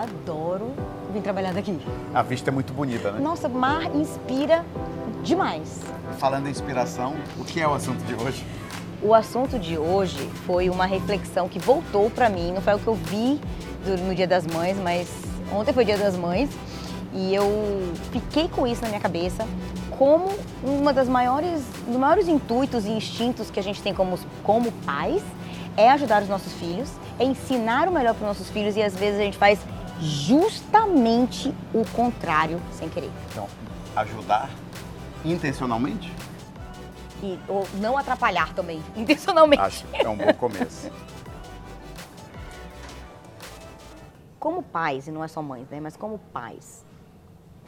adoro vir trabalhar daqui. A vista é muito bonita, né? Nossa, mar inspira demais. Falando em inspiração, o que é o assunto de hoje? O assunto de hoje foi uma reflexão que voltou para mim, não foi o que eu vi no Dia das Mães, mas ontem foi Dia das Mães e eu fiquei com isso na minha cabeça como uma das maiores, dos maiores intuitos e instintos que a gente tem como, como pais é ajudar os nossos filhos, é ensinar o melhor para os nossos filhos e às vezes a gente faz justamente o contrário sem querer. Então, ajudar intencionalmente? E, ou não atrapalhar também, intencionalmente. Acho que é um bom começo. como pais, e não é só mães, né? Mas como pais,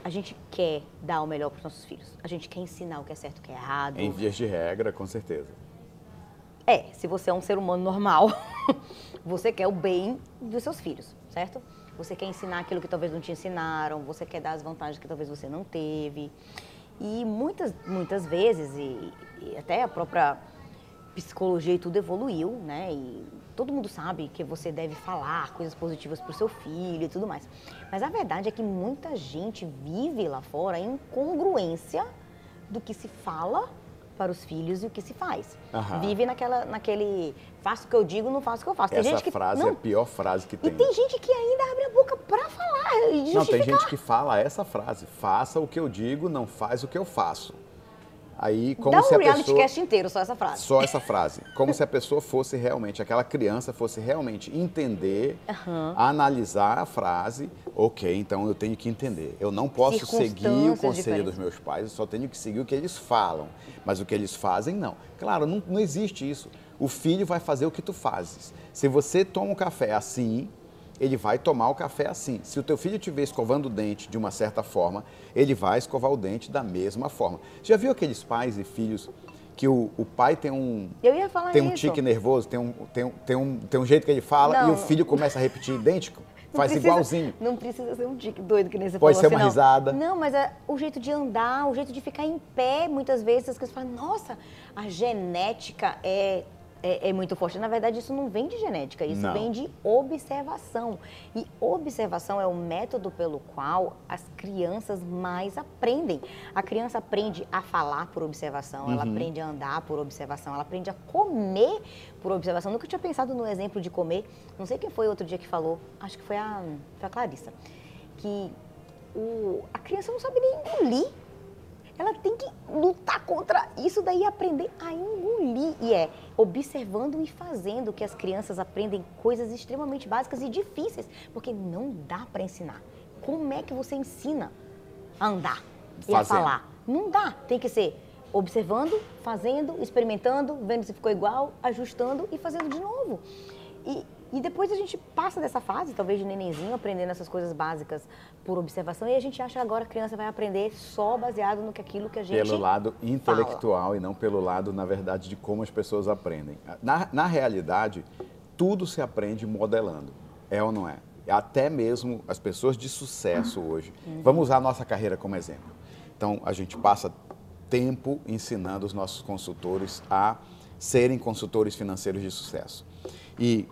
a gente quer dar o melhor para os nossos filhos. A gente quer ensinar o que é certo e o que é errado. Em vias de regra, com certeza. É, se você é um ser humano normal, você quer o bem dos seus filhos, certo? Você quer ensinar aquilo que talvez não te ensinaram, você quer dar as vantagens que talvez você não teve. E muitas, muitas vezes, e, e até a própria psicologia e tudo evoluiu, né? E todo mundo sabe que você deve falar coisas positivas para o seu filho e tudo mais. Mas a verdade é que muita gente vive lá fora em congruência do que se fala para os filhos e o que se faz. Uhum. Vive naquela, naquele faço o que eu digo, não faço o que eu faço. Tem Essa gente que, frase não, é a pior frase que tem. E tem gente que ainda abre a boca para falar e Não, tem gente que fala essa frase, faça o que eu digo, não faz o que eu faço. Aí, como Dá se um a reality pessoa... cast inteiro, só essa frase. Só essa frase. Como se a pessoa fosse realmente, aquela criança fosse realmente entender, Uhum. analisar a frase. Ok, então eu tenho que entender. Eu não posso seguir o conselho diferentes. dos meus pais, eu só tenho que seguir o que eles falam. Mas o que eles fazem, não. Claro, não, não existe isso. O filho vai fazer o que tu fazes. Se você toma um café assim, ele vai tomar o café assim. Se o teu filho estiver escovando o dente de uma certa forma, ele vai escovar o dente da mesma forma. Já viu aqueles pais e filhos que o, o pai tem um Eu ia falar tem um isso. tique nervoso, tem um, tem, um, tem, um, tem um jeito que ele fala Não. e o filho começa a repetir idêntico, Não faz precisa- igualzinho. Não precisa ser um tique doido que nem você Pode falou. ser uma assim, não. risada. Não, mas é o jeito de andar, o jeito de ficar em pé, muitas vezes as pessoas falam, nossa, a genética é, é, é muito forte. Na verdade, isso não vem de genética, isso Não. vem de observação. E observação é o método pelo qual as crianças mais aprendem. A criança aprende a falar por observação, ela Uhum. aprende a andar por observação, ela aprende a comer por observação. Nunca tinha pensado no exemplo de comer. Não sei quem foi outro dia que falou, acho que foi a, foi a Clarissa, que o, a criança não sabe nem engolir. Ela tem que lutar contra isso daí e aprender a engolir. E é observando e fazendo que as crianças aprendem coisas extremamente básicas e difíceis, porque não dá para ensinar. Como é que você ensina a andar e a falar? Não dá. Tem que ser observando, fazendo, experimentando, vendo se ficou igual, ajustando e fazendo de novo. E, e depois a gente passa dessa fase, talvez de nenenzinho, aprendendo essas coisas básicas por observação, e a gente acha que agora a criança vai aprender só baseado no que aquilo que a gente Pelo lado intelectual e não pelo lado, na verdade, de como as pessoas aprendem. Na, na realidade, tudo se aprende modelando. É ou não é? Até mesmo as pessoas de sucesso hoje. Vamos usar a nossa carreira como exemplo. Então, a gente passa tempo ensinando os nossos consultores a serem consultores financeiros de sucesso. E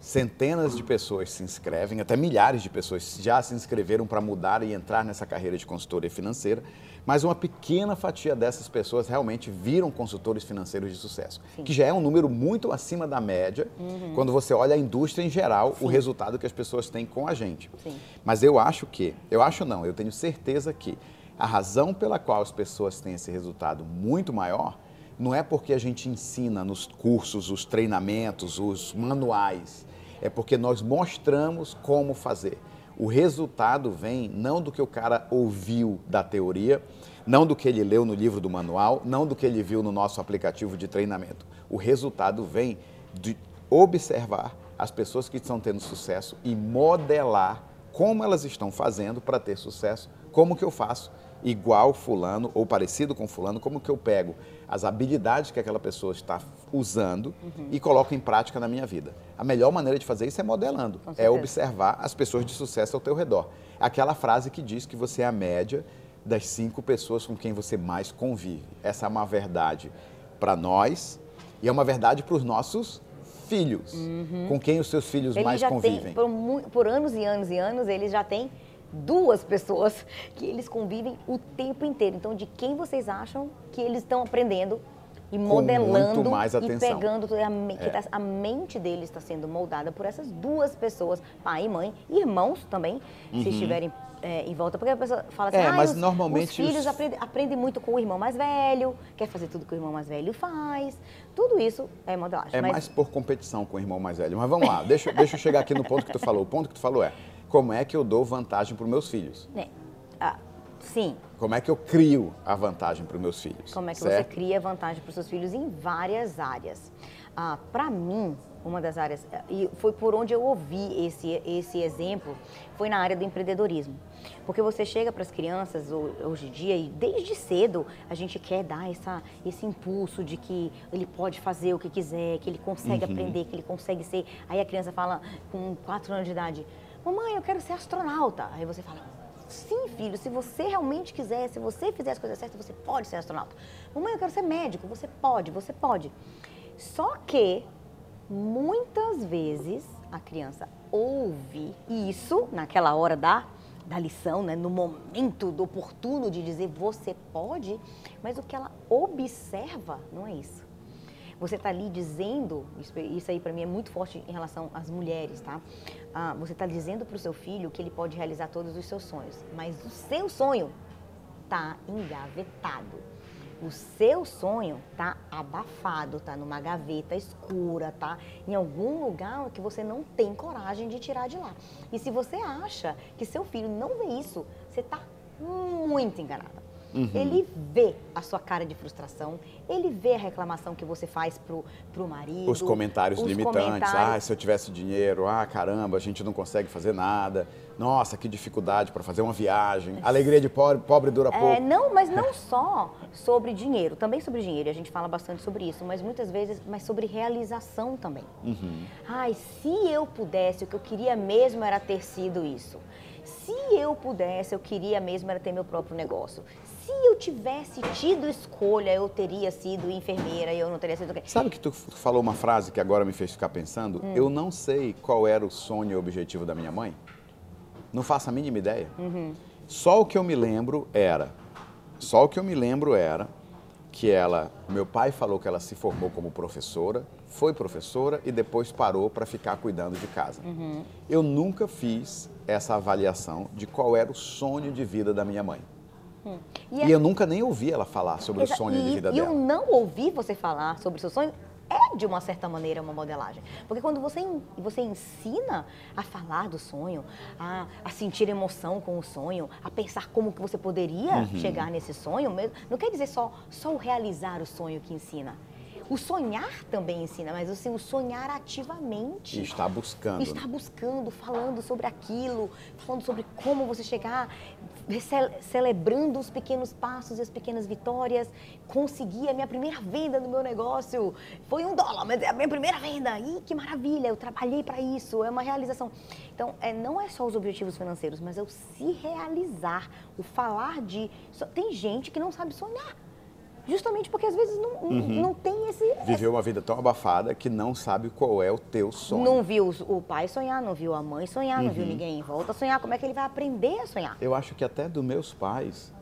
centenas de pessoas se inscrevem, até milhares de pessoas já se inscreveram para mudar e entrar nessa carreira de consultoria financeira, mas uma pequena fatia dessas pessoas realmente viram consultores financeiros de sucesso, que já é um número muito acima da média quando você olha a indústria em geral, o resultado que as pessoas têm com a gente. Sim. Mas eu acho que, eu acho não, eu tenho certeza que a razão pela qual as pessoas têm esse resultado muito maior não é porque a gente ensina nos cursos, os treinamentos, os manuais, é porque nós mostramos como fazer. O resultado vem não do que o cara ouviu da teoria, não do que ele leu no livro do manual, não do que ele viu no nosso aplicativo de treinamento. O resultado vem de observar as pessoas que estão tendo sucesso e modelar como elas estão fazendo para ter sucesso, como que eu faço igual fulano ou parecido com fulano, como que eu pego as habilidades que aquela pessoa está usando e coloco em prática na minha vida. A melhor maneira de fazer isso é modelando, é observar as pessoas de sucesso ao teu redor. Aquela frase que diz que você é a média das cinco pessoas com quem você mais convive. Essa é uma verdade para nós e é uma verdade para os nossos filhos, com quem os seus filhos Ele mais convivem. tem, por, por anos e anos e anos, eles já têm duas pessoas que eles convivem o tempo inteiro. Então, de quem vocês acham que eles estão aprendendo e modelando muito mais e pegando tudo? A, me- É. tá- a mente deles está sendo moldada por essas duas pessoas, pai e mãe, irmãos também, se estiverem é, em volta. Porque a pessoa fala assim, Uhum. É, ah, mas os, normalmente os filhos os- aprendem, aprendem muito com o irmão mais velho, quer fazer tudo que o irmão mais velho faz. Tudo isso é modelagem. É mas mais por competição com o irmão mais velho. Mas vamos lá, deixa, deixa eu chegar aqui no ponto que tu falou. O ponto que tu falou é, como é que eu dou vantagem para os meus filhos? né, ah, sim, Como é que eu crio a vantagem para os meus filhos? Como é que certo? você cria vantagem para os seus filhos em várias áreas. Ah, para mim, uma das áreas, eh, e foi por onde eu ouvi esse, esse exemplo, foi na área do empreendedorismo. Porque você chega para as crianças ho- hoje em dia e desde cedo a gente quer dar essa, esse impulso de que ele pode fazer o que quiser, que ele consegue Uhum. aprender, que ele consegue ser. Aí a criança fala com 4 anos de idade, mamãe, eu quero ser astronauta. Aí você fala, Sim, filho, se você realmente quiser, se você fizer as coisas certas, você pode ser astronauta. Mamãe, eu quero ser médico. Você pode, você pode. Só que muitas vezes a criança ouve isso naquela hora da, da lição, né? no momento do oportuno de dizer você pode, mas o que ela observa não é isso. Você está ali dizendo, isso, isso aí para mim é muito forte em relação às mulheres, tá? Ah, você está dizendo para o seu filho que ele pode realizar todos os seus sonhos, mas o seu sonho está engavetado. O seu sonho tá abafado, tá numa gaveta escura, tá em algum lugar que você não tem coragem de tirar de lá. E se você acha que seu filho não vê isso, você tá muito enganada. Ele vê a sua cara de frustração, ele vê a reclamação que você faz pro, pro marido. Os comentários os limitantes. comentários. Ah, se eu tivesse dinheiro, ah, caramba, a gente não consegue fazer nada. Nossa, que dificuldade para fazer uma viagem. Alegria de pobre, pobre dura pouco. É, não, mas não só sobre dinheiro, também sobre dinheiro, a gente fala bastante sobre isso, mas muitas vezes, mas sobre realização também. Uhum. Ai, se eu pudesse, o que eu queria mesmo era ter sido isso. Se eu pudesse, eu queria mesmo era ter meu próprio negócio. Se eu tivesse tido escolha, eu teria sido enfermeira, eu não teria sido o quê? Sabe que tu falou uma frase que agora me fez ficar pensando? Hum. Eu não sei qual era o sonho e o objetivo da minha mãe. Não faço a mínima ideia. Uhum. Só o que eu me lembro era, só o que eu me lembro era que ela, meu pai falou que ela se formou como professora, foi professora e depois parou para ficar cuidando de casa. Uhum. Eu nunca fiz essa avaliação de qual era o sonho de vida da minha mãe. E, E eu nunca nem ouvi ela falar sobre Exa- o sonho e, de vida e dela. eu não ouvir você falar sobre o seu sonho é, de uma certa maneira, uma modelagem. Porque quando você, você ensina a falar do sonho, a, a sentir emoção com o sonho, a pensar como que você poderia Uhum. chegar nesse sonho, mesmo, não quer dizer só, só o realizar o sonho que ensina. O sonhar também ensina, mas assim, o sonhar ativamente E está buscando. está né? buscando, falando sobre aquilo, falando sobre como você chegar, celebrando os pequenos passos e as pequenas vitórias. Consegui a minha primeira venda no meu negócio. Foi um dólar, mas é a minha primeira venda. Ih, que maravilha, eu trabalhei para isso, é uma realização. Então, é, não é só os objetivos financeiros, mas é o se realizar, o falar de. Tem gente que não sabe sonhar. Justamente porque às vezes não, Uhum. não tem esse, Viveu uma vida tão abafada que não sabe qual é o teu sonho. Não viu o pai sonhar, não viu a mãe sonhar, não Uhum. viu ninguém em volta sonhar. Como é que ele vai aprender a sonhar? Eu acho que até dos meus pais,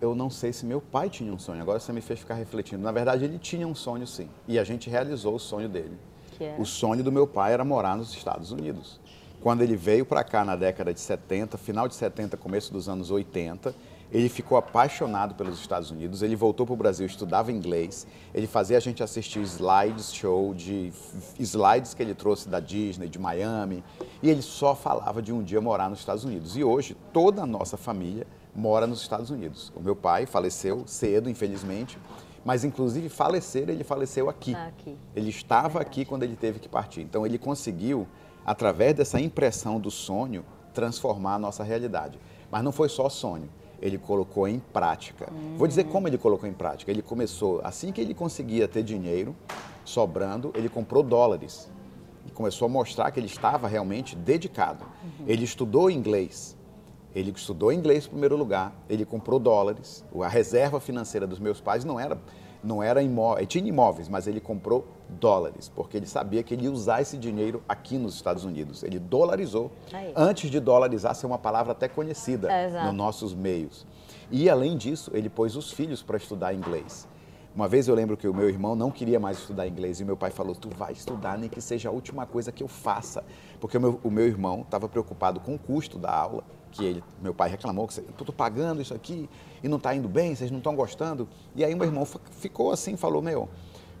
eu não sei se meu pai tinha um sonho. Agora você me fez ficar refletindo. Na verdade, ele tinha um sonho sim. E a gente realizou o sonho dele. É? O sonho do meu pai era morar nos Estados Unidos. Quando ele veio para cá na década de 70, final de 70, começo dos anos 80, ele ficou apaixonado pelos Estados Unidos. Ele voltou para o Brasil, estudava inglês. Ele fazia a gente assistir slides show de slides que ele trouxe da Disney, de Miami. E ele só falava de um dia morar nos Estados Unidos. E hoje toda a nossa família mora nos Estados Unidos. O meu pai faleceu cedo, infelizmente. Mas, inclusive, falecer, ele faleceu aqui. Aqui. Ele estava aqui quando ele teve que partir. Então ele conseguiu, através dessa impressão do sonho, transformar a nossa realidade. Mas não foi só sonho. Ele colocou em prática. Vou dizer como ele colocou em prática. Ele começou, assim que ele conseguia ter dinheiro sobrando, ele comprou dólares. E começou a mostrar que ele estava realmente dedicado. Ele estudou inglês. Ele estudou inglês em primeiro lugar, ele comprou dólares. A reserva financeira dos meus pais não era, não era imóvel, tinha imóveis, mas ele comprou dólares, porque ele sabia que ele ia usar esse dinheiro aqui nos Estados Unidos. Ele dolarizou Aí. antes de dolarizar ser uma palavra até conhecida É, nos nossos meios. E além disso, ele pôs os filhos para estudar inglês. Uma vez eu lembro que o meu irmão não queria mais estudar inglês e meu pai falou: Tu vai estudar, nem que seja a última coisa que eu faça. Porque o meu, o meu irmão estava preocupado com o custo da aula, que ele, meu pai reclamou: que estou pagando isso aqui e não está indo bem, vocês não estão gostando. E aí meu irmão ficou assim: falou, Meu,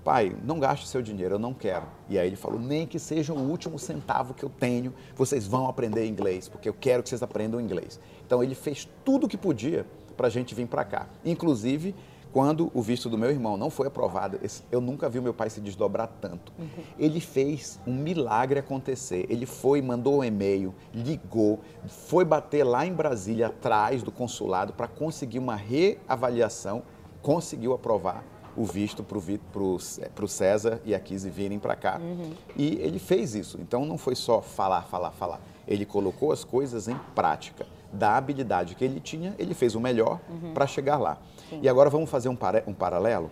pai, não gaste seu dinheiro, eu não quero. E aí ele falou: Nem que seja o último centavo que eu tenho, vocês vão aprender inglês, porque eu quero que vocês aprendam inglês. Então ele fez tudo o que podia para a gente vir para cá. Inclusive, quando o visto do meu irmão não foi aprovado, eu nunca vi o meu pai se desdobrar tanto. Ele fez um milagre acontecer. Ele foi, mandou um e-mail, ligou, foi bater lá em Brasília, atrás do consulado, para conseguir uma reavaliação, conseguiu aprovar o visto para o César e a Kise virem para cá. E ele fez isso. Então não foi só falar, falar, falar. Ele colocou as coisas em prática. Da habilidade que ele tinha, ele fez o melhor para chegar lá. E agora vamos fazer um, pare- um paralelo,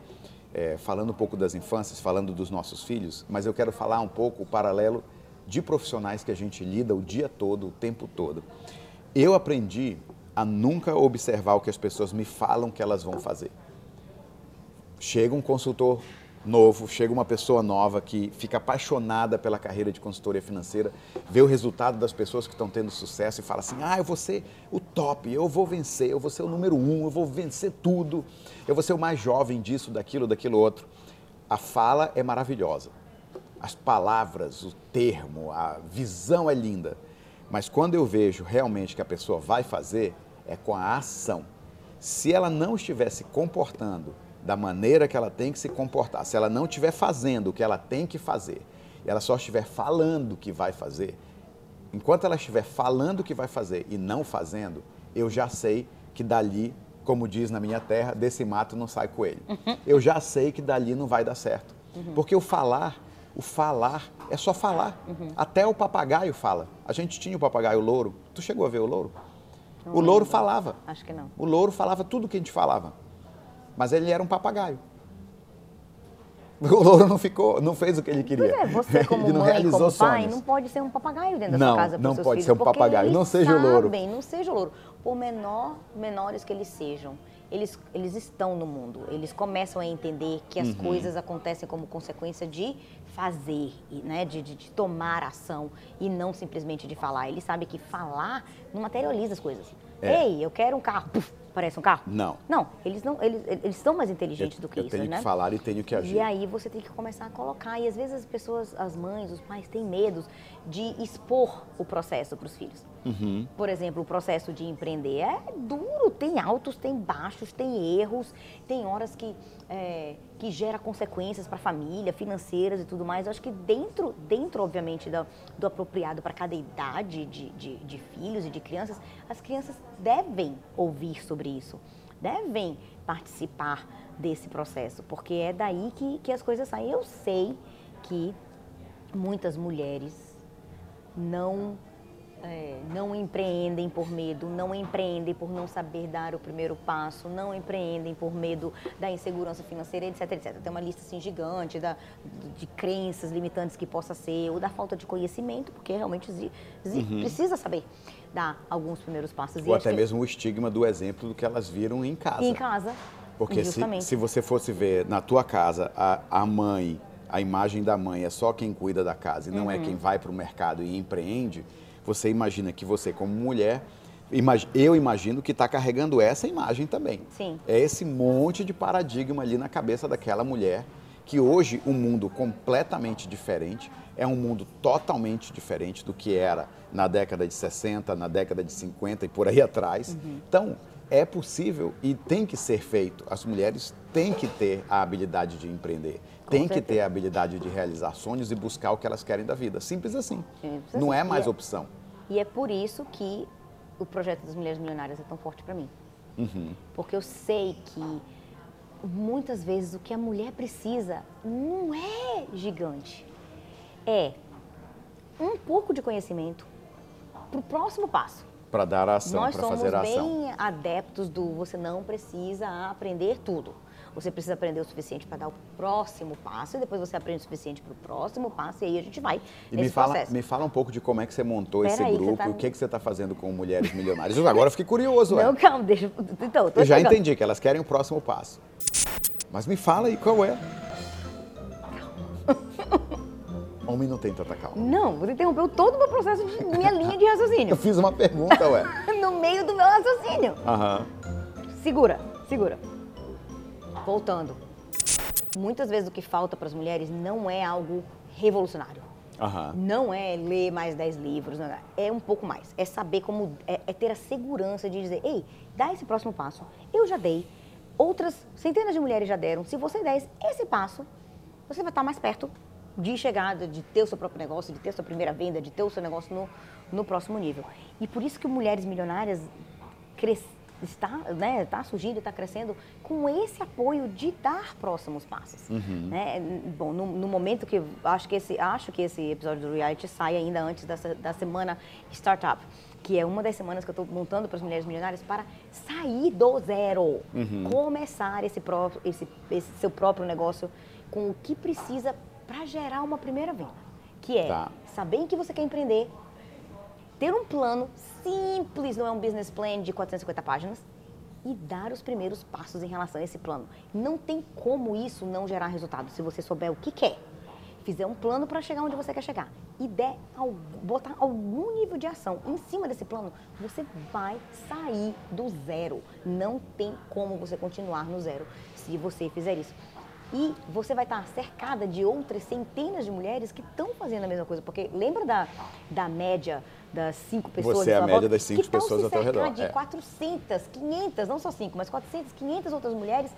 é, falando um pouco das infâncias, falando dos nossos filhos, mas eu quero falar um pouco o paralelo de profissionais que a gente lida o dia todo, o tempo todo. Eu aprendi a nunca observar o que as pessoas me falam que elas vão fazer chega um consultor novo, chega uma pessoa nova que fica apaixonada pela carreira de consultoria financeira, vê o resultado das pessoas que estão tendo sucesso e fala assim: ah, eu vou ser o top, eu vou vencer, eu vou ser o número um, eu vou vencer tudo, eu vou ser o mais jovem disso, daquilo, daquilo outro. A fala é maravilhosa, as palavras, o termo, a visão é linda, mas quando eu vejo realmente que a pessoa vai fazer, é com a ação. Se ela não estiver se comportando da maneira que ela tem que se comportar, se ela não estiver fazendo o que ela tem que fazer, e ela só estiver falando que vai fazer, enquanto ela estiver falando o que vai fazer e não fazendo, eu já sei que dali, como diz na minha terra, desse mato não sai coelho. Eu já sei que dali não vai dar certo. Porque o falar, o falar é só falar. Até o papagaio fala. A gente tinha o papagaio louro. Tu chegou a ver o louro? o louro falava. Acho que não. O louro falava tudo o que a gente falava. Mas ele era um papagaio. O louro não ficou, não fez o que ele queria. Pois é, você como ele não mãe, realizou como pai, sonhos. não pode ser um papagaio dentro da Não, sua casa não seus pode filhos, ser um papagaio, não seja o louro. sabem, não seja o louro. Por menor, menores que eles sejam, eles, eles estão no mundo. Eles começam a entender que Uhum. as coisas acontecem como consequência de fazer, né, de, de, de tomar ação e não simplesmente de falar. Eles sabem que falar não materializa as coisas. É. Ei, eu quero um carro. Puf, parece um carro? Não. Não, eles não, eles, eles são mais inteligentes Eu, do que eu isso, tenho né? que falar e tenho que agir. E aí você tem que começar a colocar. E às vezes as pessoas, as mães, os pais têm medo de expor o processo para os filhos. Uhum. Por exemplo, o processo de empreender é duro, tem altos, tem baixos, tem erros, tem horas que, é, que gera consequências para a família, financeiras e tudo mais. Eu acho que dentro, dentro obviamente, da- do apropriado para cada idade de, de, de filhos e de crianças, as crianças devem ouvir sobre isso, devem participar desse processo, porque é daí que, que as coisas saem. Eu sei que muitas mulheres não é, não empreendem por medo, não empreendem por não saber dar o primeiro passo, não empreendem por medo da insegurança financeira, etc, etc. Tem uma lista assim gigante da, de crenças limitantes que possa ser, ou da falta de conhecimento, porque realmente exi- precisa saber dar alguns primeiros passos. E Ou acho até que- mesmo o estigma do exemplo do que elas viram em casa. em casa. Porque se, se você fosse ver na tua casa a, a mãe, a imagem da mãe é só quem cuida da casa e não Uhum. é quem vai para o mercado e empreende, você imagina que você, como mulher, imag- eu imagino que está carregando essa imagem também. Sim. É esse monte de paradigma ali na cabeça daquela mulher que hoje um mundo completamente diferente, é um mundo totalmente diferente do que era na década de 60, na década de 50 e por aí atrás. Então, é possível e tem que ser feito. As mulheres têm que ter a habilidade de empreender, têm que ter a habilidade de realizar sonhos e buscar o que elas querem da vida. Simples assim. Simples Não assim. é mais E é- opção. E é por isso que o projeto das Mulheres Milionárias é tão forte para mim. Porque eu sei que muitas vezes o que a mulher precisa não é gigante. É um pouco de conhecimento para o próximo passo. Para dar ação, Nós para somos fazer a ação. bem adeptos do você não precisa aprender tudo. Você precisa aprender o suficiente para dar o próximo passo, e depois você aprende o suficiente para o próximo passo, e aí a gente vai E me fala, processo. me fala um pouco de como é que você montou Pera esse aí, grupo tá- e o que, que você está fazendo com Mulheres Milionárias. Eu Agora eu fiquei curioso. Não, calma, deixa. Então, eu Eu já entendi que elas querem o próximo passo. Mas me fala aí qual é. Homem não tem tanta calma. Não, você interrompeu todo o meu processo de minha linha de Eu raciocínio. fiz uma pergunta, ué. no meio do meu raciocínio. Aham. Segura, segura. Voltando. Muitas vezes o que falta para as mulheres não é algo revolucionário. Aham. Não é ler mais 10 livros, não é, é um pouco mais. É saber como. É, é ter a segurança de dizer: ei, dá esse próximo passo. Eu já dei, outras centenas de mulheres já deram. Se você der esse passo, você vai estar mais perto de chegar, de ter o seu próprio negócio, de ter a sua primeira venda, de ter o seu negócio no, no próximo nível. E por isso que Mulheres Milionárias cres- está, né, está surgindo, está crescendo com esse apoio de dar próximos passos. Né? Bom, no, no momento que acho que esse acho que esse episódio do reality sai ainda antes dessa, da semana startup, que é uma das semanas que eu estou montando para as mulheres milionárias para sair do zero, começar esse, pró esse, esse seu próprio negócio com o que precisa para gerar uma primeira venda, que é Tá. saber em que você quer empreender, ter um plano simples, não é um business plan de 450 páginas, e dar os primeiros passos em relação a esse plano. Não tem como isso não gerar resultado se você souber o que quer, fizer um plano para chegar onde você quer chegar e der botar algum nível de ação em cima desse plano, você vai sair do zero. Não tem como você continuar no zero se você fizer isso. E você vai estar cercada de outras centenas de mulheres que estão fazendo a mesma coisa. Porque lembra da, da média das cinco pessoas Você é a média volta? das cinco pessoas ao teu redor, de é. 400, 500, não só cinco, mas 400, 500 outras mulheres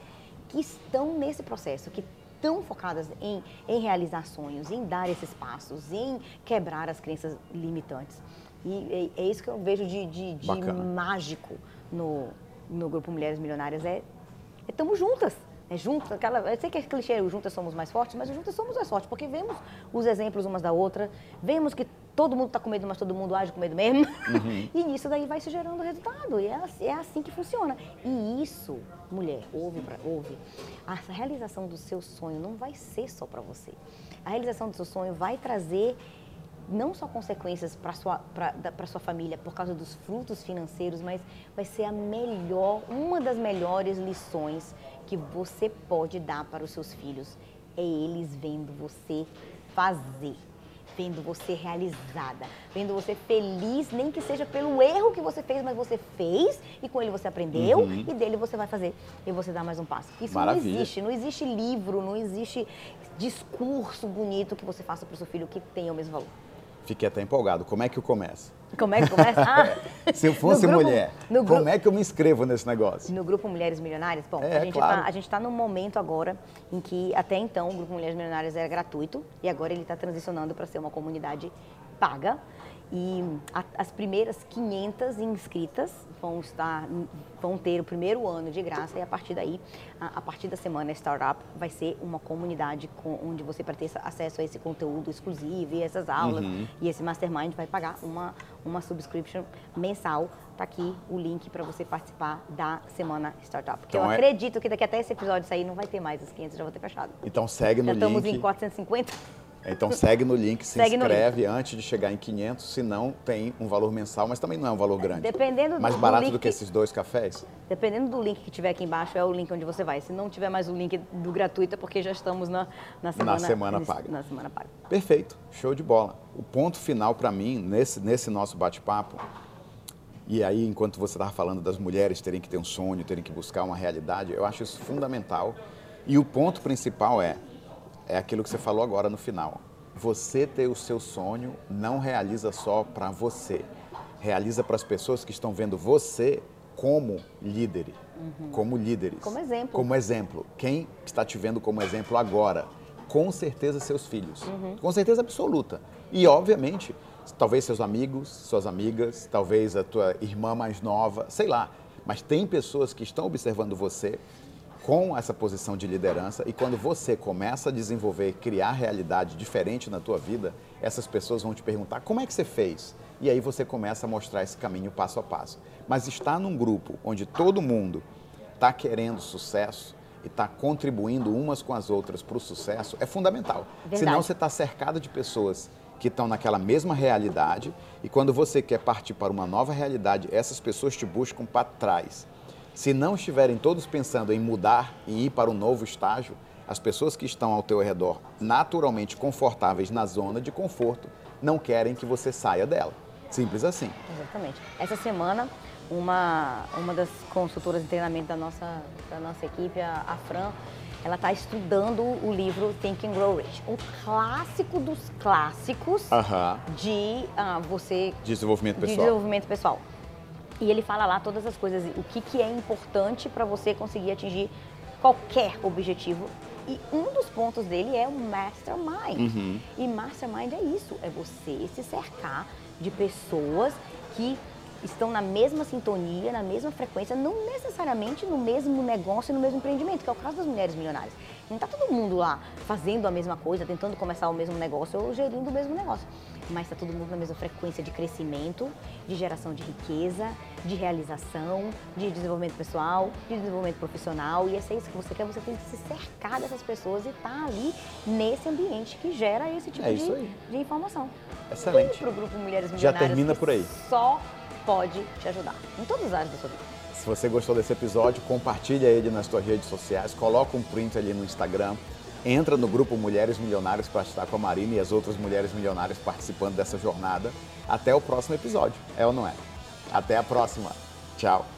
que estão nesse processo, que estão focadas em, em realizar sonhos, em dar esses passos, em quebrar as crenças limitantes. E é, é isso que eu vejo de, de, de mágico no, no grupo Mulheres Milionárias, é estamos juntas. É juntas, aquela, eu sei que é clichê, o juntas somos mais fortes, mas o juntas somos mais fortes, porque vemos os exemplos umas da outra, vemos que todo mundo está com medo, mas todo mundo age com medo mesmo. E nisso daí vai se gerando resultado. E é, assim- é assim que funciona. E isso, mulher, ouve, pra- ouve. A realização do seu sonho não vai ser só para você. A realização do seu sonho vai trazer não só consequências para sua para sua família por causa dos frutos financeiros, mas vai ser a melhor, uma das melhores lições que você pode dar para os seus filhos é eles vendo você fazer, vendo você realizada, vendo você feliz, nem que seja pelo erro que você fez, mas você fez e com ele você aprendeu e dele você vai fazer e você dá mais um passo. Isso Maravilha. não existe, não existe livro, não existe discurso bonito que você faça para o seu filho que tenha o mesmo valor. Fiquei até empolgado. Como é que eu começo? Como é que começa? Ah, Se eu fosse grupo- mulher, como é que eu me inscrevo nesse negócio? No grupo Mulheres Milionárias, bom, É, a gente claro. tá, gente está num momento agora em que até então o grupo Mulheres Milionárias era gratuito e agora ele está transicionando para ser uma comunidade paga. E a- as primeiras 500 inscritas vão estar, vão ter o primeiro ano de graça e a partir daí, a, a partir da semana Startup, vai ser uma comunidade com- onde você vai ter acesso a esse conteúdo exclusivo e essas aulas Uhum. e esse mastermind vai pagar uma, uma subscription mensal. Tá aqui o link para você participar da semana Startup. Porque Então eu é- acredito que daqui até esse episódio sair não vai ter mais as 500, já vou ter fechado. Então segue no Já estamos link. em 450. Então segue no link, se Segue inscreve antes de chegar em 500, senão tem um valor mensal, mas também não é um valor grande. Dependendo Mais do barato link do que esses dois cafés? Dependendo do link que tiver aqui embaixo, é o link onde você vai. Se não tiver mais o link do gratuito, é porque já estamos na, na semana, semana paga. Na semana paga. Perfeito, show de bola. O ponto final para mim, nesse, nesse nosso bate-papo, e aí enquanto você estava falando das mulheres terem que ter um sonho, terem que buscar uma realidade, eu acho isso fundamental. E o ponto principal é, é aquilo que você falou agora no final. Você ter o seu sonho não realiza só para você, realiza para as pessoas que estão vendo você como líder, como líderes. Como exemplo. Como exemplo. Quem está te vendo como exemplo agora? Com certeza seus filhos. Com certeza absoluta. E, obviamente, talvez seus amigos, suas amigas, talvez a tua irmã mais nova, sei lá. Mas tem pessoas que estão observando você com essa posição de liderança e quando você começa a desenvolver, criar realidade diferente na tua vida, essas pessoas vão te perguntar como é que você fez? E aí você começa a mostrar esse caminho passo a passo. Mas estar num grupo onde todo mundo está querendo sucesso, e está contribuindo umas com as outras para o sucesso é fundamental. Verdade. Senão você está cercado de pessoas que estão naquela mesma realidade e quando você quer partir para uma nova realidade, essas pessoas te buscam para trás. Se não estiverem todos pensando em mudar e ir para um novo estágio, as pessoas que estão ao teu redor, naturalmente confortáveis na zona de conforto, não querem que você saia dela. Simples assim. Exatamente. Essa semana, uma, uma das consultoras de treinamento da nossa, da nossa equipe, a, a Fran, ela está estudando o livro Think and Grow Rich, um clássico dos clássicos Aham. de ah, você Desenvolvimento de pessoal. desenvolvimento pessoal. E ele fala lá todas as coisas, o que, que é importante para você conseguir atingir qualquer objetivo. E um dos pontos dele é o mastermind. Uhum. E mastermind é isso, é você se cercar de pessoas que estão na mesma sintonia, na mesma frequência, não necessariamente no mesmo negócio e no mesmo empreendimento, que é o caso das mulheres milionárias. Não está todo mundo lá fazendo a mesma coisa, tentando começar o mesmo negócio ou gerindo o mesmo negócio. Mas está todo mundo na mesma frequência de crescimento, de geração de riqueza, de realização, de desenvolvimento pessoal, de desenvolvimento profissional. E se é isso que você quer, você tem que se cercar dessas pessoas e estar ali nesse ambiente que gera esse tipo É de, de informação. Excelente. para o grupo Mulheres Já Milionárias. termina que por aí. Só pode te ajudar em todas as áreas da sua vida. Se você gostou desse episódio, compartilha ele nas suas redes sociais, coloca um print ali no Instagram, entra no grupo Mulheres Milionárias para estar com a Marina e as outras mulheres milionárias participando dessa jornada. Até o próximo episódio, é ou não é? Até a próxima. Tchau.